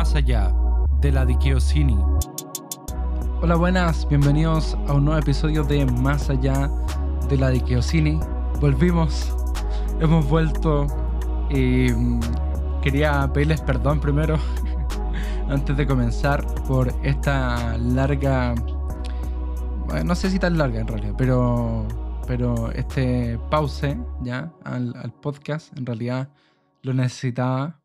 más allá de la Dikiosini. Hola, buenas, bienvenidos a un nuevo episodio de Más allá de la Dikiosini. Volvimos, hemos vuelto y mm, quería pedirles perdón primero, antes de comenzar, por esta larga, no sé si tan larga en realidad, pero, pero este pause ya al podcast en realidad lo necesitaba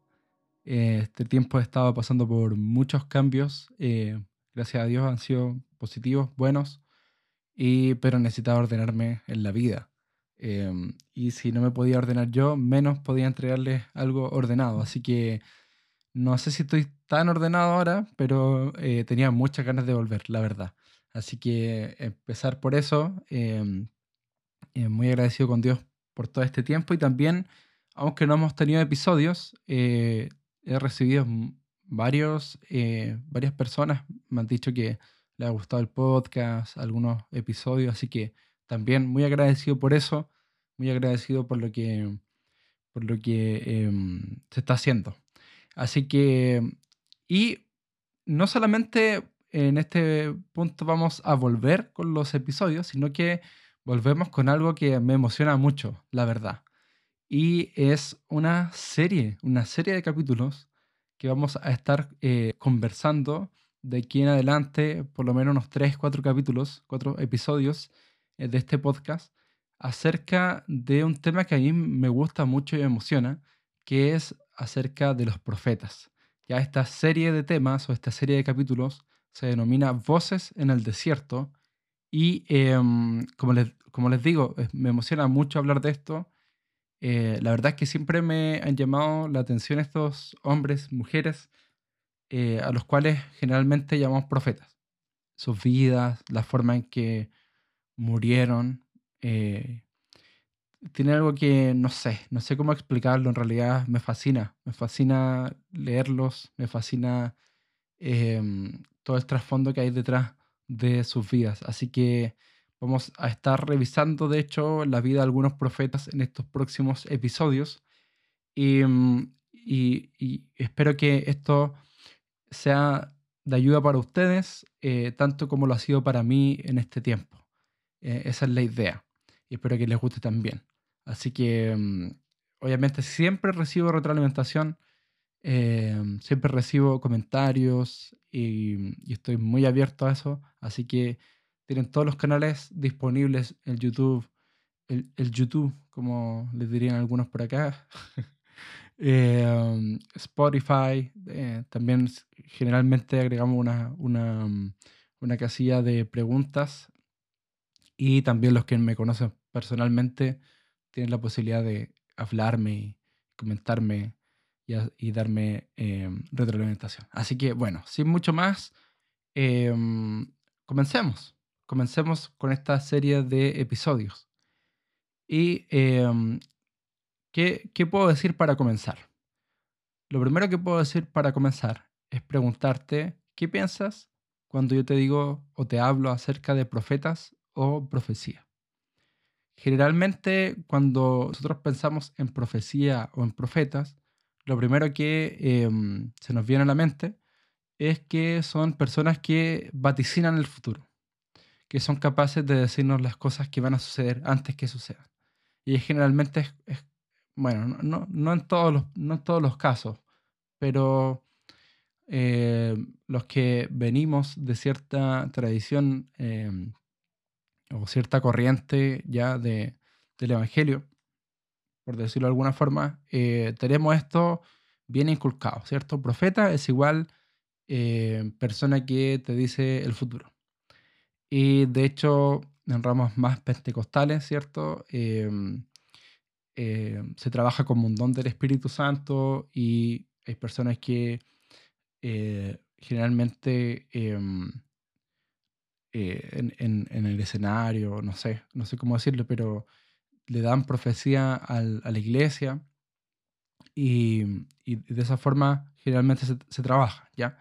eh, este tiempo he estado pasando por muchos cambios. Eh, gracias a Dios han sido positivos, buenos, y, pero necesitaba ordenarme en la vida. Em, y si no me podía ordenar yo, menos podía entregarles algo ordenado. Así que no sé si estoy tan ordenado ahora, pero eh, tenía muchas ganas de volver, la verdad. Así que empezar por eso. Muy agradecido con Dios por todo este tiempo y también, aunque no hemos tenido episodios, he recibido varios, eh, varias personas, me han dicho que les ha gustado el podcast, algunos episodios, así que también muy agradecido por eso, muy agradecido por lo que, por lo que em, se está haciendo. Así que, y no solamente en este punto vamos a volver con los episodios, sino que volvemos con algo que me emociona mucho, la verdad. Y es una serie, una serie de capítulos que vamos a estar eh, conversando de aquí en adelante, por lo menos unos 3, 4 capítulos, 4 episodios eh, de este podcast, acerca de un tema que a mí me gusta mucho y me emociona, que es acerca de los profetas. Ya esta serie de temas o esta serie de capítulos se denomina Voces en el Desierto y em, como, les, como les digo, me emociona mucho hablar de esto eh, la verdad es que siempre me han llamado la atención estos hombres, mujeres, eh, a los cuales generalmente llamamos profetas. Sus vidas, la forma en que murieron, eh, tiene algo que no sé, no sé cómo explicarlo, en realidad me fascina, me fascina leerlos, me fascina em, todo el trasfondo que hay detrás de sus vidas. Así que Vamos a estar revisando, de hecho, la vida de algunos profetas en estos próximos episodios. Y, mm, espero que esto sea de ayuda para ustedes, eh, tanto como lo ha sido para mí en este tiempo. Eh, esa es la idea. Y espero que les guste también. Así que, mm, obviamente, siempre recibo retroalimentación. Eh, siempre recibo comentarios y, y, estoy muy abierto a eso. Así que tienen todos los canales disponibles en YouTube, el, YouTube, como les dirían algunos por acá. Eh, Spotify, eh, también generalmente agregamos una, una, mm, una, casilla de preguntas y también los que me conocen personalmente tienen la posibilidad de hablarme y comentarme y, darme eh, retroalimentación. Así que bueno, sin mucho más, comencemos comencemos con esta serie de episodios. ¿Y em, ¿qué, ¿qué puedo decir para comenzar? Lo primero que puedo decir para comenzar es preguntarte qué piensas cuando yo te digo o te hablo acerca de profetas o profecía. Generalmente cuando nosotros pensamos en profecía o en profetas, lo primero que em, se nos viene a la mente es que son personas que vaticinan el futuro que son capaces de decirnos las cosas que van a suceder antes que sucedan. Y generalmente es, bueno, no, no, en todos los, no todos los casos, pero eh, los que venimos de cierta tradición eh, o cierta corriente ya de, del Evangelio, por decirlo de alguna forma, eh, tenemos esto bien inculcado, ¿cierto? Profeta es igual persona que te dice el futuro. Y de hecho, en ramos más pentecostales, ¿cierto? Em, em, se trabaja como un don del Espíritu Santo y hay personas que eh, generalmente em, eh, en, el escenario, no sé, no sé cómo decirlo, pero le dan profecía a la iglesia y, de esa forma generalmente se, trabaja, ¿ya?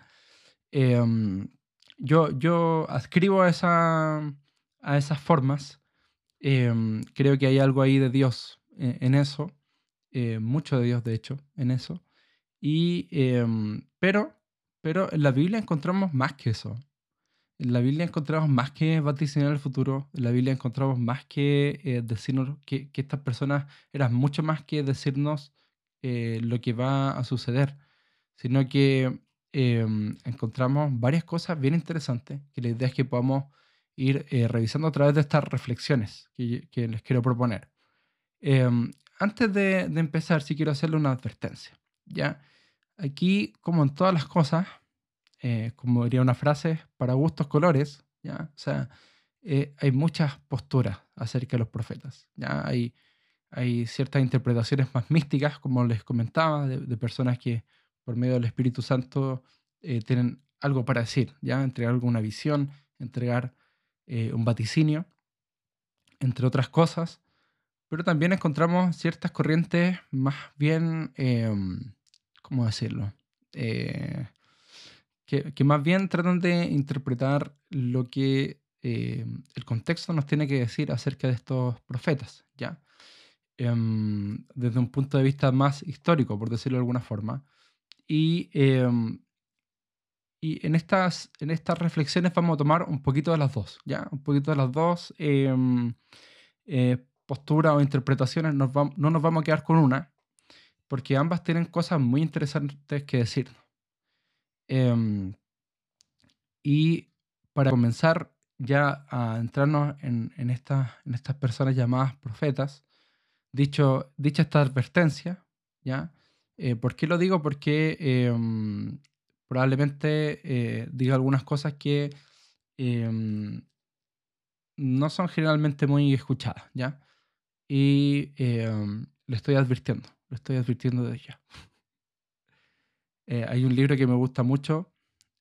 Yo, yo adscribo a, esa, a esas formas. Em, creo que hay algo ahí de Dios eh, en, eso, eh, mucho de Dios de hecho en eso. Y, em, pero, pero en la Biblia encontramos más que eso. En la Biblia encontramos más que vaticinar el futuro. En la Biblia encontramos más que eh, decirnos que, estas personas eran mucho más que decirnos eh, lo que va a suceder, sino que em, encontramos varias cosas bien interesantes que la idea es que podamos ir eh, revisando a través de estas reflexiones que, les quiero proponer. Em, antes de, empezar, sí quiero hacerle una advertencia. ¿ya? Aquí, como en todas las cosas, eh, como diría una frase, para gustos colores, ¿ya? O sea, eh, hay muchas posturas acerca de los profetas, ¿ya? Hay, hay ciertas interpretaciones más místicas, como les comentaba, de, personas que por medio del Espíritu Santo eh, tienen algo para decir, ¿ya? Entregar alguna visión, entregar un vaticinio, entre otras cosas. Pero también encontramos ciertas corrientes más bien em, ¿cómo decirlo? Eh, que, más bien tratan de interpretar lo que eh, el contexto nos tiene que decir acerca de estos profetas, ¿ya? Em, desde un punto de vista más histórico, por decirlo de alguna forma. Y, em, y en, estas, en estas reflexiones vamos a tomar un poquito de las dos, ¿ya? Un poquito de las dos em, eh, posturas o interpretaciones. no nos vamos a quedar con una, porque ambas tienen cosas muy interesantes que decir. Em, y para comenzar ya a entrarnos en, en, en estas personas llamadas profetas, dicho, dicha esta advertencia, ¿ya? Eh, ¿Por qué lo digo? Porque em, probablemente eh, diga algunas cosas que em, no son generalmente muy escuchadas, ¿ya? Y le estoy advirtiendo estoy advirtiendo de ella. Eh, hay un libro que me gusta mucho,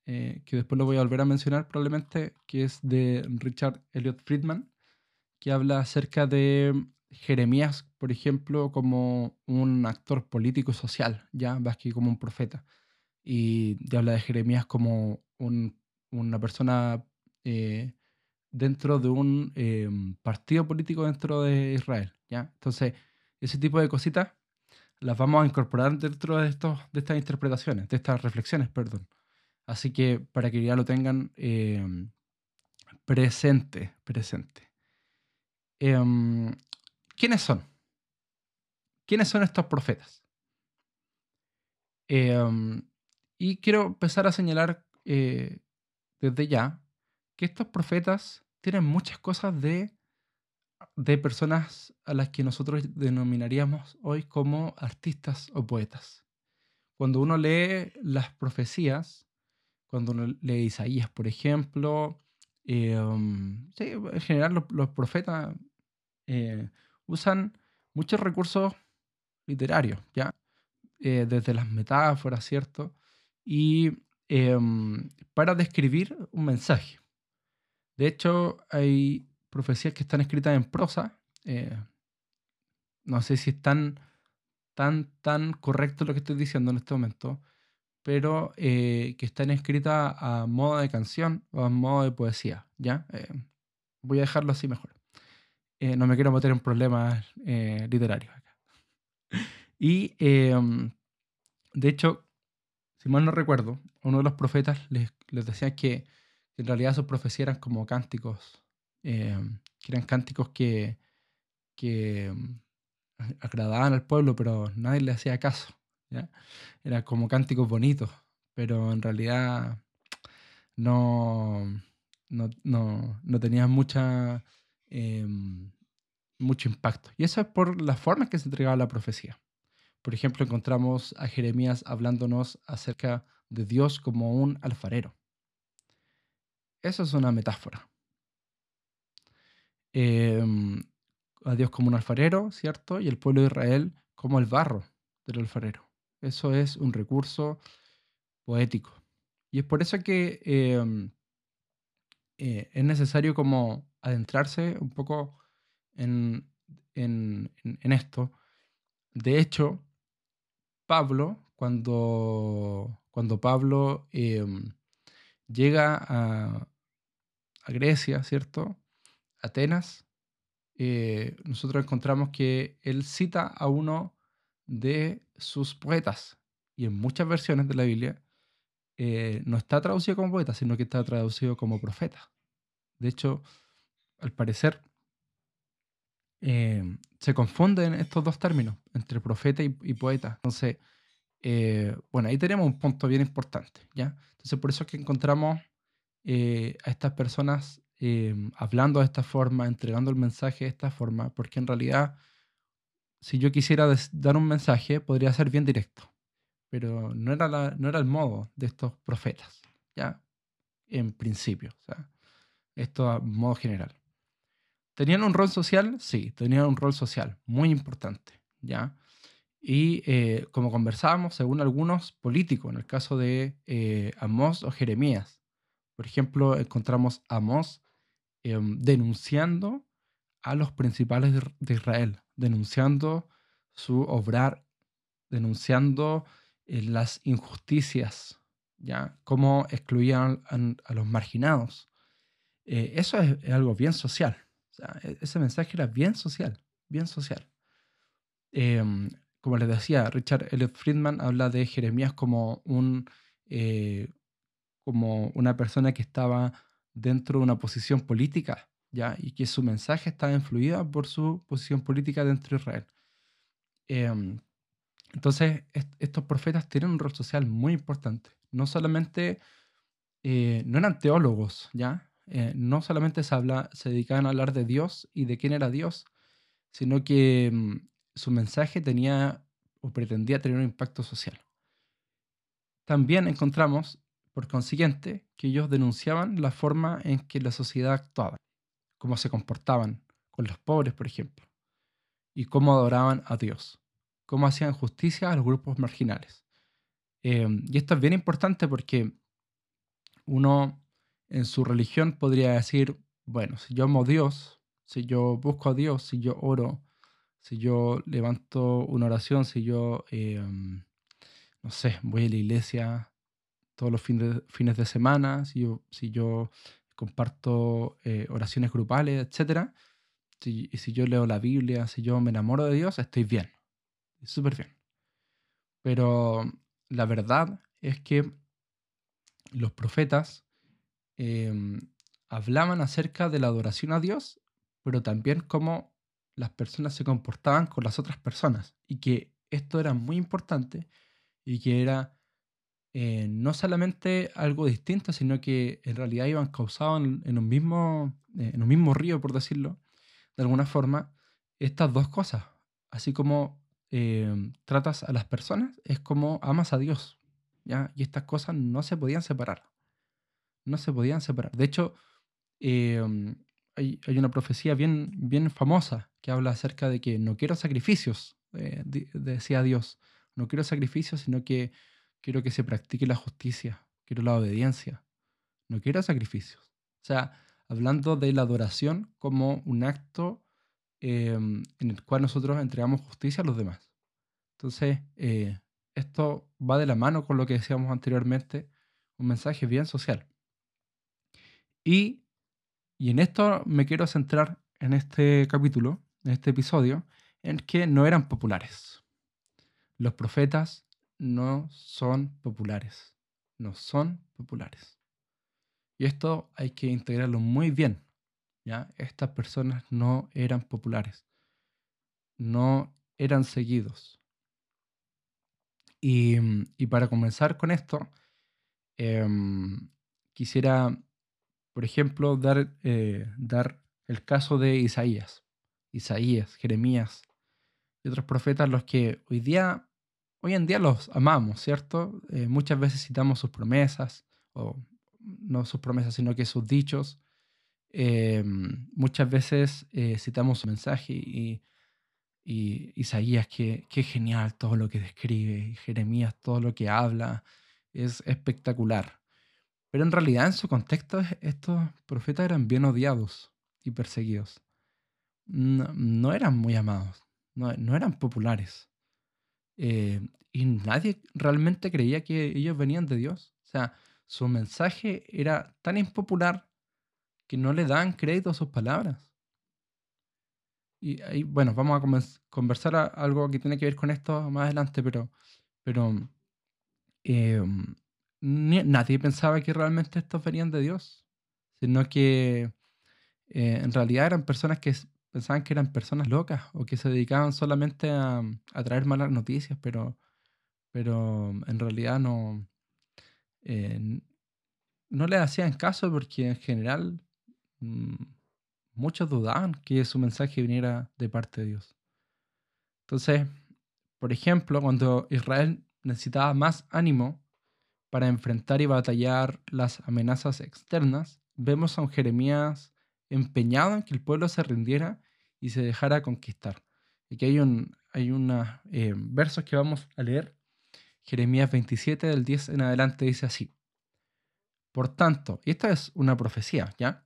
eh, que después lo voy a volver a mencionar probablemente, que es de Richard Elliot Friedman, que habla acerca de Jeremías, por ejemplo, como un actor político y social, ya más que como un profeta. Y habla de Jeremías como una persona eh, dentro de un partido político dentro de Israel, ¿ya? Entonces, ese tipo de cositas las vamos a incorporar dentro de, estos, de estas interpretaciones, de estas reflexiones, perdón. Así que para que ya lo tengan em, presente, presente. Em, ¿Quiénes son? ¿Quiénes son estos profetas? Em, y quiero empezar a señalar eh, desde ya que estos profetas tienen muchas cosas de de personas a las que nosotros denominaríamos hoy como artistas o poetas. Cuando uno lee las profecías, cuando uno lee Isaías, por ejemplo, em, en general los, profetas eh, usan muchos recursos literarios, ¿ya? Eh, desde las metáforas, ¿cierto? Y em, para describir un mensaje. De hecho, hay profecías que están escritas en prosa. Eh, no sé si es tan, tan, correcto lo que estoy diciendo en este momento, pero eh, que están escritas a modo de canción o a modo de poesía. ¿ya? Voy a dejarlo así mejor. No me quiero meter en problemas literarios acá. Y em, de hecho, si mal no recuerdo, uno de los profetas les, decía que en realidad sus profecías eran como cánticos eh, que eran cánticos que, que mm, agradaban al pueblo, pero nadie le hacía caso. ¿ya? Eran como cánticos bonitos, pero en realidad no, no, no, no tenían mucha, em, mucho impacto. Y eso es por la forma en que se entregaba la profecía. Por ejemplo, encontramos a Jeremías hablándonos acerca de Dios como un alfarero. Eso es una metáfora. Em, a Dios como un alfarero, ¿cierto? Y el pueblo de Israel como el barro del alfarero. Eso es un recurso poético. Y es por eso que em, eh, es necesario como adentrarse un poco en, esto. De hecho, Pablo, cuando, cuando Pablo em, llega a, a Grecia, ¿cierto? Atenas, eh, nosotros encontramos que él cita a uno de sus poetas, y en muchas versiones de la Biblia, eh, no está traducido como poeta, sino que está traducido como profeta. De hecho, al parecer, eh, se confunden estos dos términos, entre profeta y, poeta. Entonces, eh, bueno, ahí tenemos un punto bien importante, ¿ya? Entonces, por eso es que encontramos a estas personas hablando de esta forma, entregando el mensaje de esta forma, porque en realidad, si yo quisiera dar un mensaje, podría ser bien directo pero no era, no era el modo de estos profetas, ¿ya? En principio, o sea, esto a modo general. ¿Tenían un rol social? Sí, tenían un rol social muy importante, ¿ya? Y eh, como conversábamos, según algunos políticos, en el caso de eh, Amós o Jeremías, por ejemplo, encontramos a Amós em, denunciando a los principales de Israel, denunciando su obrar, denunciando las injusticias, ¿ya? Cómo excluían a, los marginados. Eh, eso es, algo bien social. E, ese mensaje era bien social, bien social. Em, como les decía, Richard Elliot Friedman habla de Jeremías como, un, eh, como una persona que estaba dentro de una posición política, ¿ya? y que su mensaje estaba influida por su posición política dentro de Israel. Em, entonces, estos profetas tienen un rol social muy importante. No solamente, eh, no eran teólogos, ¿ya? Eh, no solamente se, habla, se dedicaban a hablar de Dios y de quién era Dios, sino que mm, su mensaje tenía o pretendía tener un impacto social. También encontramos, por consiguiente, que ellos denunciaban la forma en que la sociedad actuaba, cómo se comportaban con los pobres, por ejemplo, y cómo adoraban a Dios cómo hacían justicia a los grupos marginales. Em, y esto es bien importante porque uno en su religión podría decir, bueno, si yo amo a Dios, si yo busco a Dios, si yo oro, si yo levanto una oración, si yo, em, no sé, voy a la iglesia todos los fines, de semana, si yo, si yo comparto eh, oraciones grupales, etc. Si, si yo leo la Biblia, si yo me enamoro de Dios, estoy bien súper bien. Pero la verdad es que los profetas em, hablaban acerca de la adoración a Dios, pero también cómo las personas se comportaban con las otras personas y que esto era muy importante y que era eh, no solamente algo distinto, sino que en realidad iban causados en, un mismo, eh, en un mismo río, por decirlo, de alguna forma, estas dos cosas. Así como Em, tratas a las personas es como amas a Dios. ¿ya? Y estas cosas no se podían separar. No se podían separar. De hecho, em, hay, una profecía bien, bien famosa que habla acerca de que no quiero sacrificios, eh, decía Dios. No quiero sacrificios, sino que quiero que se practique la justicia, quiero la obediencia. No quiero sacrificios. O sea, hablando de la adoración como un acto Em, en el cual nosotros entregamos justicia a los demás. Entonces, eh, esto va de la mano con lo que decíamos anteriormente, un mensaje bien social. Y, y en esto me quiero centrar en este capítulo, en este episodio, en que no eran populares. Los profetas no son populares. No son populares. Y esto hay que integrarlo muy bien ¿ya? Estas personas no eran populares, no eran seguidos. Y, para comenzar con esto, em, quisiera, por ejemplo, dar, eh, dar el caso de Isaías, Isaías, Jeremías y otros profetas, los que hoy día, hoy en día los amamos, ¿cierto? Eh, muchas veces citamos sus promesas, o no sus promesas, sino que sus dichos, Em, muchas veces eh, citamos su mensaje y, Isaías, que, genial todo lo que describe, y Jeremías, todo lo que habla, es espectacular. Pero en realidad, en su contexto, estos profetas eran bien odiados y perseguidos. No, eran muy amados, no, eran populares. Eh, y nadie realmente creía que ellos venían de Dios. O sea, su mensaje era tan impopular que no le dan crédito a sus palabras. Y bueno, vamos a conversar algo que tiene que ver con esto más adelante, pero, pero nadie pensaba que realmente estos venían de Dios, sino que eh, en realidad eran personas que pensaban que eran personas locas o que se dedicaban solamente a, traer malas noticias, pero, pero en realidad no, eh, no le hacían caso porque en general mm, muchos dudaban que su mensaje viniera de parte de Dios. Entonces, por ejemplo, cuando Israel necesitaba más ánimo para enfrentar y batallar las amenazas externas, vemos a un Jeremías empeñado en que el pueblo se rindiera y se dejara conquistar. Aquí hay, un, hay unos eh, versos que vamos a leer. Jeremías 27, del 10 en adelante, dice así. Por tanto, y esta es una profecía, ¿ya?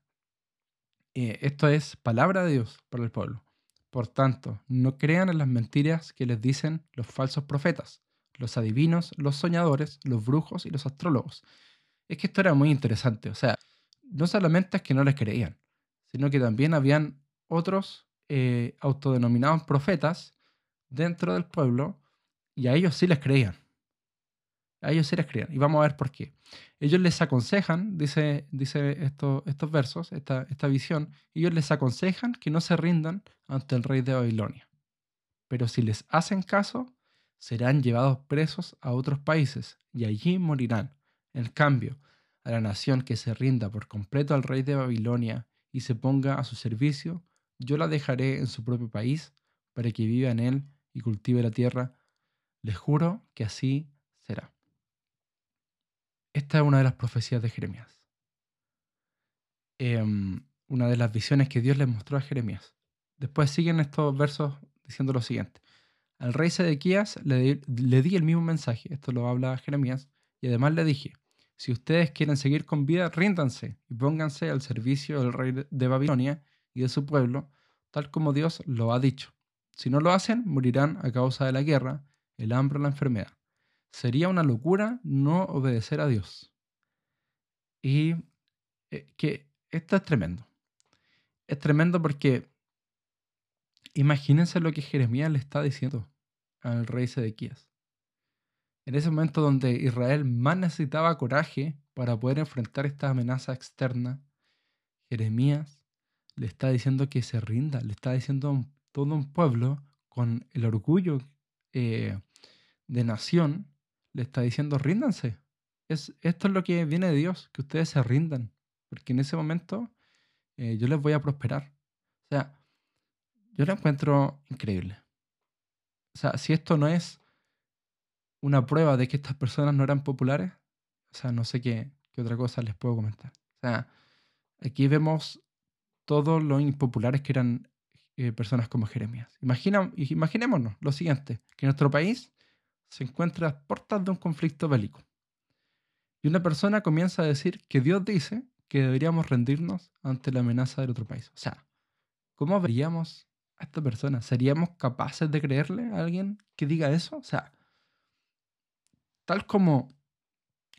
Eh, esto es palabra de Dios para el pueblo. Por tanto, no crean en las mentiras que les dicen los falsos profetas, los adivinos, los soñadores, los brujos y los astrólogos. Es que esto era muy interesante. O sea, no solamente es que no les creían, sino que también habían otros eh, autodenominados profetas dentro del pueblo y a ellos sí les creían. A ellos sí les creían. Y vamos a ver por qué. Ellos les aconsejan, dice, dice esto, estos versos, esta, esta visión, ellos les aconsejan que no se rindan ante el rey de Babilonia. Pero si les hacen caso, serán llevados presos a otros países y allí morirán. En cambio, a la nación que se rinda por completo al rey de Babilonia y se ponga a su servicio, yo la dejaré en su propio país para que viva en él y cultive la tierra. Les juro que así será. Esta es una de las profecías de Jeremías. Em, una de las visiones que Dios le mostró a Jeremías. Después siguen estos versos diciendo lo siguiente. Al rey Sedequías le, le di el mismo mensaje, esto lo habla Jeremías, y además le dije, si ustedes quieren seguir con vida, ríndanse y pónganse al servicio del rey de Babilonia y de su pueblo, tal como Dios lo ha dicho. Si no lo hacen, morirán a causa de la guerra, el hambre o la enfermedad. Sería una locura no obedecer a Dios. Y eh, que esto es tremendo. Es tremendo porque imagínense lo que Jeremías le está diciendo al rey Sedequías en ese momento donde Israel más necesitaba coraje para poder enfrentar esta amenaza externa, Jeremías le está diciendo que se rinda, le está diciendo a todo un pueblo con el orgullo eh, de nación, le está diciendo ríndanse. Es, esto es lo que viene de Dios, que ustedes se rindan, porque en ese momento eh, yo les voy a prosperar. O sea, yo lo encuentro increíble. O sea, si esto no es una prueba de que estas personas no eran populares, o sea, no sé qué, otra cosa les puedo comentar. O sea, aquí vemos todos los impopulares que eran eh, personas como Jeremías. Imagina, imaginémonos lo siguiente, que nuestro país se encuentra a puertas de un conflicto bélico. Y una persona comienza a decir que Dios dice que deberíamos rendirnos ante la amenaza del otro país. O sea, ¿cómo veríamos a esta persona? ¿Seríamos capaces de creerle a alguien que diga eso? O sea, tal como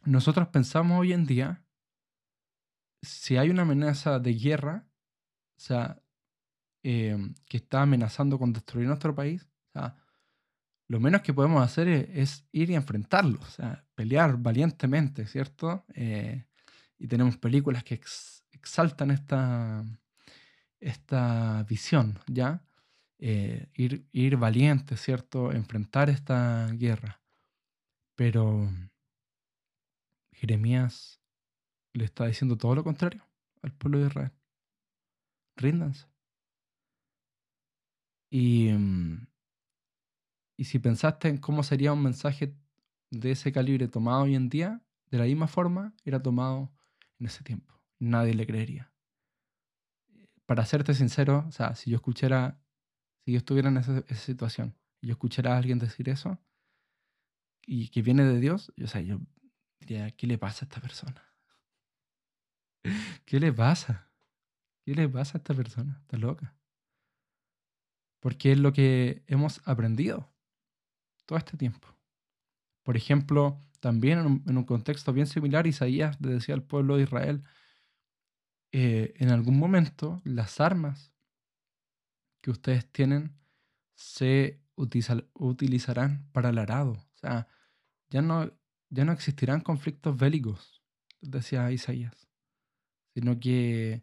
nosotros pensamos hoy en día, si hay una amenaza de guerra, o sea, em, que está amenazando con destruir nuestro país, o sea, lo menos que podemos hacer es, ir y enfrentarlo, o sea, pelear valientemente, ¿cierto? Eh, y tenemos películas que exaltan esta, esta visión, ¿ya? Eh, ir, ir valiente, ¿cierto? Enfrentar esta guerra. Pero Jeremías le está diciendo todo lo contrario al pueblo de Israel. Ríndanse. Y, mm, y si pensaste en cómo sería un mensaje de ese calibre tomado hoy en día, de la misma forma era tomado en ese tiempo. Nadie le creería. Para serte sincero, o sea, si yo escuchara, si yo estuviera en esa, situación y yo escuchara a alguien decir eso, y que viene de Dios, yo, o sea, yo diría, ¿qué le pasa a esta persona? ¿Qué le pasa? ¿Qué le pasa a esta persona? Está loca. Porque es lo que hemos aprendido todo este tiempo. Por ejemplo, también en un, contexto bien similar, Isaías le decía al pueblo de Israel, eh, en algún momento las armas que ustedes tienen se utilizarán para el arado. O sea, ya no, ya no existirán conflictos bélicos, decía Isaías, sino que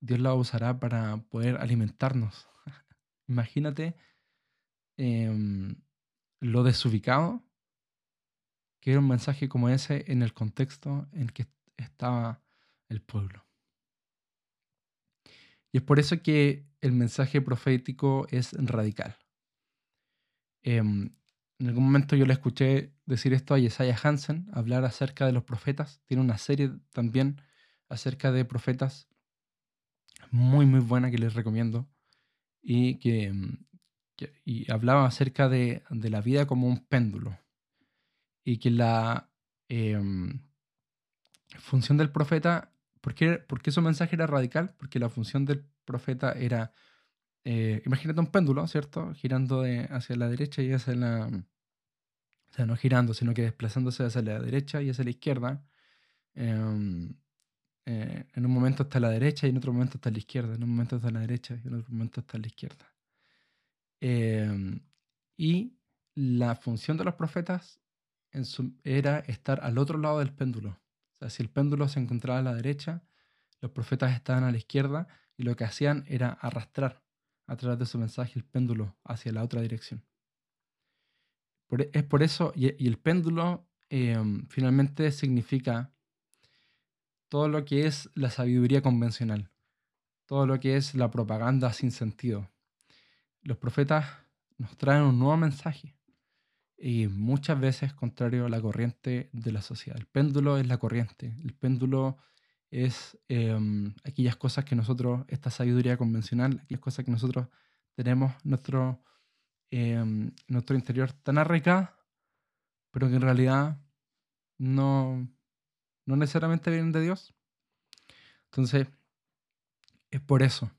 Dios la usará para poder alimentarnos. Imagínate em, lo desubicado que era un mensaje como ese en el contexto en que estaba el pueblo. Y es por eso que el mensaje profético es radical. Em, en algún momento yo le escuché decir esto a Jesaja Hansen, hablar acerca de los profetas. Tiene una serie también acerca de profetas muy, muy buena que les recomiendo. Y que, y hablaba acerca de, de, la vida como un péndulo. Y que la em, función del profeta, ¿por qué, su mensaje era radical? Porque la función del profeta era, eh, imagínate un péndulo, ¿cierto? Girando hacia la derecha y hacia la... O sea, no girando, sino que desplazándose hacia la derecha y hacia la izquierda. Em, eh, en un momento está a la derecha y en otro momento está a la izquierda. En un momento está a la derecha y en otro momento está a la izquierda. Em, y la función de los profetas era estar al otro lado del péndulo. O sea, si el péndulo se encontraba a la derecha, los profetas estaban a la izquierda y lo que hacían era arrastrar a través de su mensaje el péndulo hacia la otra dirección. E, es por eso, y, el péndulo em, finalmente significa todo lo que es la sabiduría convencional, todo lo que es la propaganda sin sentido. Los profetas nos traen un nuevo mensaje y muchas veces contrario a la corriente de la sociedad. El péndulo es la corriente, el péndulo es em, aquellas cosas que nosotros, esta sabiduría convencional, aquellas cosas que nosotros tenemos nuestro, em, nuestro interior tan arraigada, pero que en realidad no, no necesariamente vienen de Dios. Entonces, es por eso.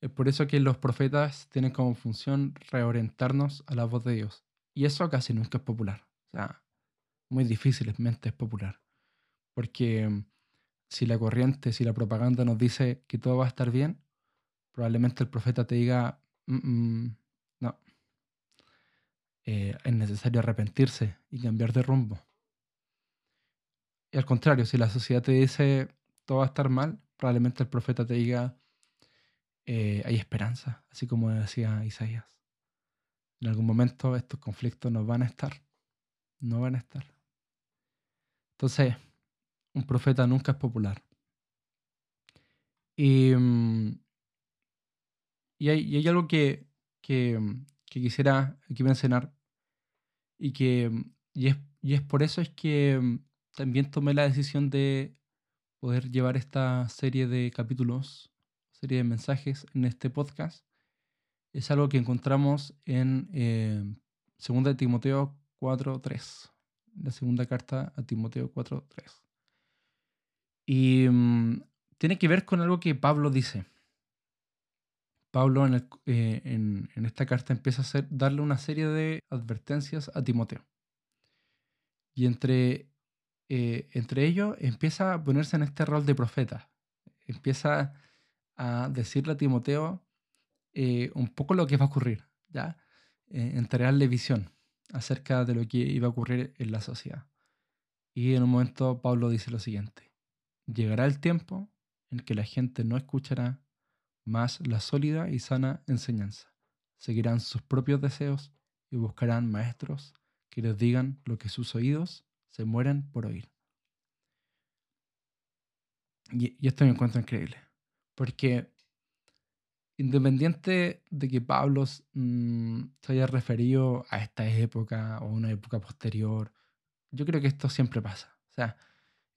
Es por eso que los profetas tienen como función reorientarnos a la voz de Dios. Y eso casi nunca es popular. O sea, muy difícilmente es popular. Porque mm, si la corriente, si la propaganda nos dice que todo va a estar bien, probablemente el profeta te diga, mm, mm, no, eh, es necesario arrepentirse y cambiar de rumbo. Y al contrario, si la sociedad te dice todo va a estar mal, probablemente el profeta te diga eh, hay esperanza, así como decía Isaías. En algún momento estos conflictos no van a estar, no van a estar. Entonces, un profeta nunca es popular. Y, mm, y, hay, algo que, que, que, quisiera aquí mencionar y que y es, y es por eso es que mm, también tomé la decisión de poder llevar esta serie de capítulos, serie de mensajes en este podcast. Es algo que encontramos en eh, 2 Timoteo 4.3, la segunda carta a Timoteo 4.3. Y mm, tiene que ver con algo que Pablo dice. Pablo en, eh, en, esta carta empieza a darle una serie de advertencias a Timoteo. Y entre eh, entre ellos empieza a ponerse en este rol de profeta. Empieza a decirle a Timoteo eh, un poco lo que va a ocurrir, ¿ya? Eh, entregarle visión acerca de lo que iba a ocurrir en la sociedad. Y en un momento Pablo dice lo siguiente, llegará el tiempo en que la gente no escuchará más la sólida y sana enseñanza. Seguirán sus propios deseos y buscarán maestros que les digan lo que sus oídos se mueren por oír. Y, esto me encuentro increíble, porque independiente de que Pablo mm, se haya referido a esta época o una época posterior, yo creo que esto siempre pasa. O sea,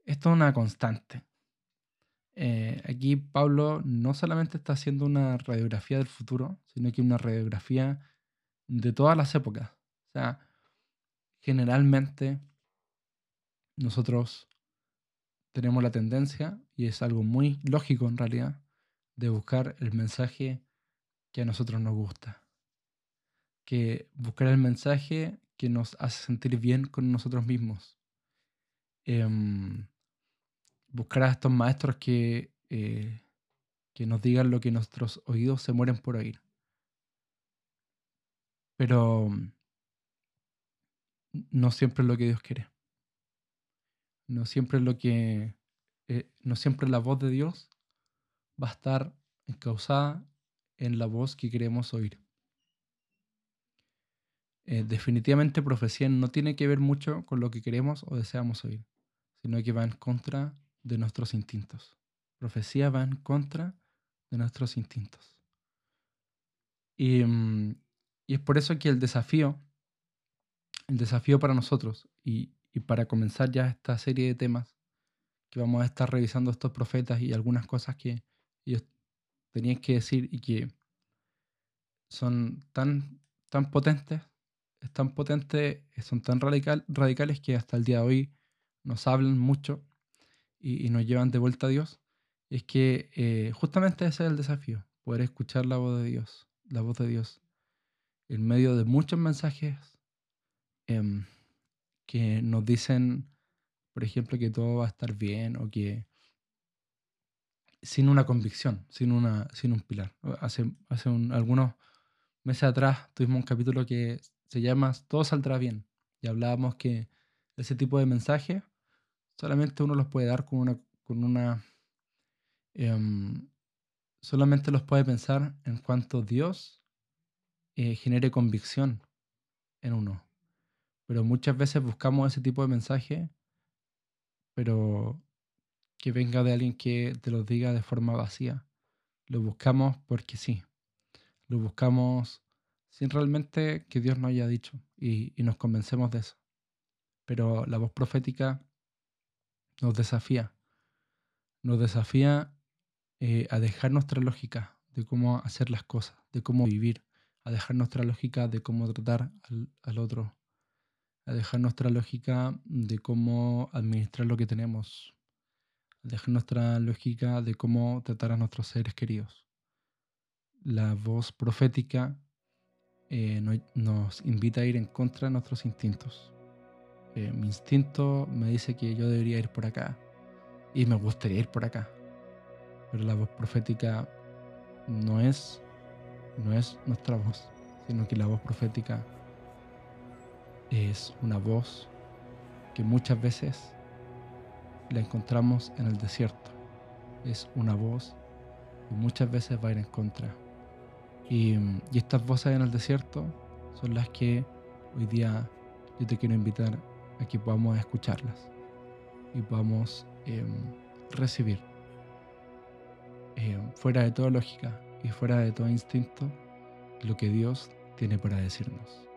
esto es una constante. Eh, aquí Pablo no solamente está haciendo una radiografía del futuro, sino que una radiografía de todas las épocas. O sea, generalmente nosotros tenemos la tendencia, y es algo muy lógico en realidad, de buscar el mensaje que a nosotros nos gusta. Que buscar el mensaje que nos hace sentir bien con nosotros mismos. Em, buscar a estos maestros que, eh, que nos digan lo que nuestros oídos se mueren por oír. Pero no siempre es lo que Dios quiere. No siempre lo que. Eh, no siempre la voz de Dios va a estar encausada en la voz que queremos oír. Eh, definitivamente profecía no tiene que ver mucho con lo que queremos o deseamos oír, sino que va en contra de nuestros instintos. Profecía va en contra de nuestros instintos. Y, mm, y es por eso que el desafío, el desafío para nosotros y, y para comenzar ya esta serie de temas que vamos a estar revisando estos profetas y algunas cosas que ellos tenían que decir y que son tan, tan potentes, es tan potentes, son tan radical, radicales que hasta el día de hoy nos hablan mucho y, nos llevan de vuelta a Dios. es que eh, justamente ese es el desafío, poder escuchar la voz de Dios, la voz de Dios, en medio de muchos mensajes em, que nos dicen, por ejemplo, que todo va a estar bien o que sin una convicción, sin, una, sin un pilar. Hace, hace algunos meses atrás tuvimos un capítulo que se llama Todo saldrá bien y hablábamos que ese tipo de mensajes solamente uno los puede dar con una... Con una em, solamente los puede pensar en cuanto Dios eh, genere convicción en uno. Pero muchas veces buscamos ese tipo de mensaje, pero que venga de alguien que te lo diga de forma vacía. Lo buscamos porque sí. Lo buscamos sin realmente que Dios nos haya dicho y, nos convencemos de eso. Pero la voz profética nos desafía. Nos desafía eh, a dejar nuestra lógica de cómo hacer las cosas, de cómo vivir, a dejar nuestra lógica de cómo tratar al otro, a dejar nuestra lógica de cómo administrar lo que tenemos, a dejar nuestra lógica de cómo tratar a nuestros seres queridos. La voz profética eh, nos invita a ir en contra de nuestros instintos. Eh, mi instinto me dice que yo debería ir por acá y me gustaría ir por acá, pero la voz profética no es, no es nuestra voz, sino que la voz profética es una voz que muchas veces la encontramos en el desierto. Es una voz que muchas veces va en contra. Y, estas voces en el desierto son las que hoy día yo te quiero invitar a que podamos escucharlas y podamos em, recibir em, fuera de toda lógica y fuera de todo instinto lo que Dios tiene para decirnos.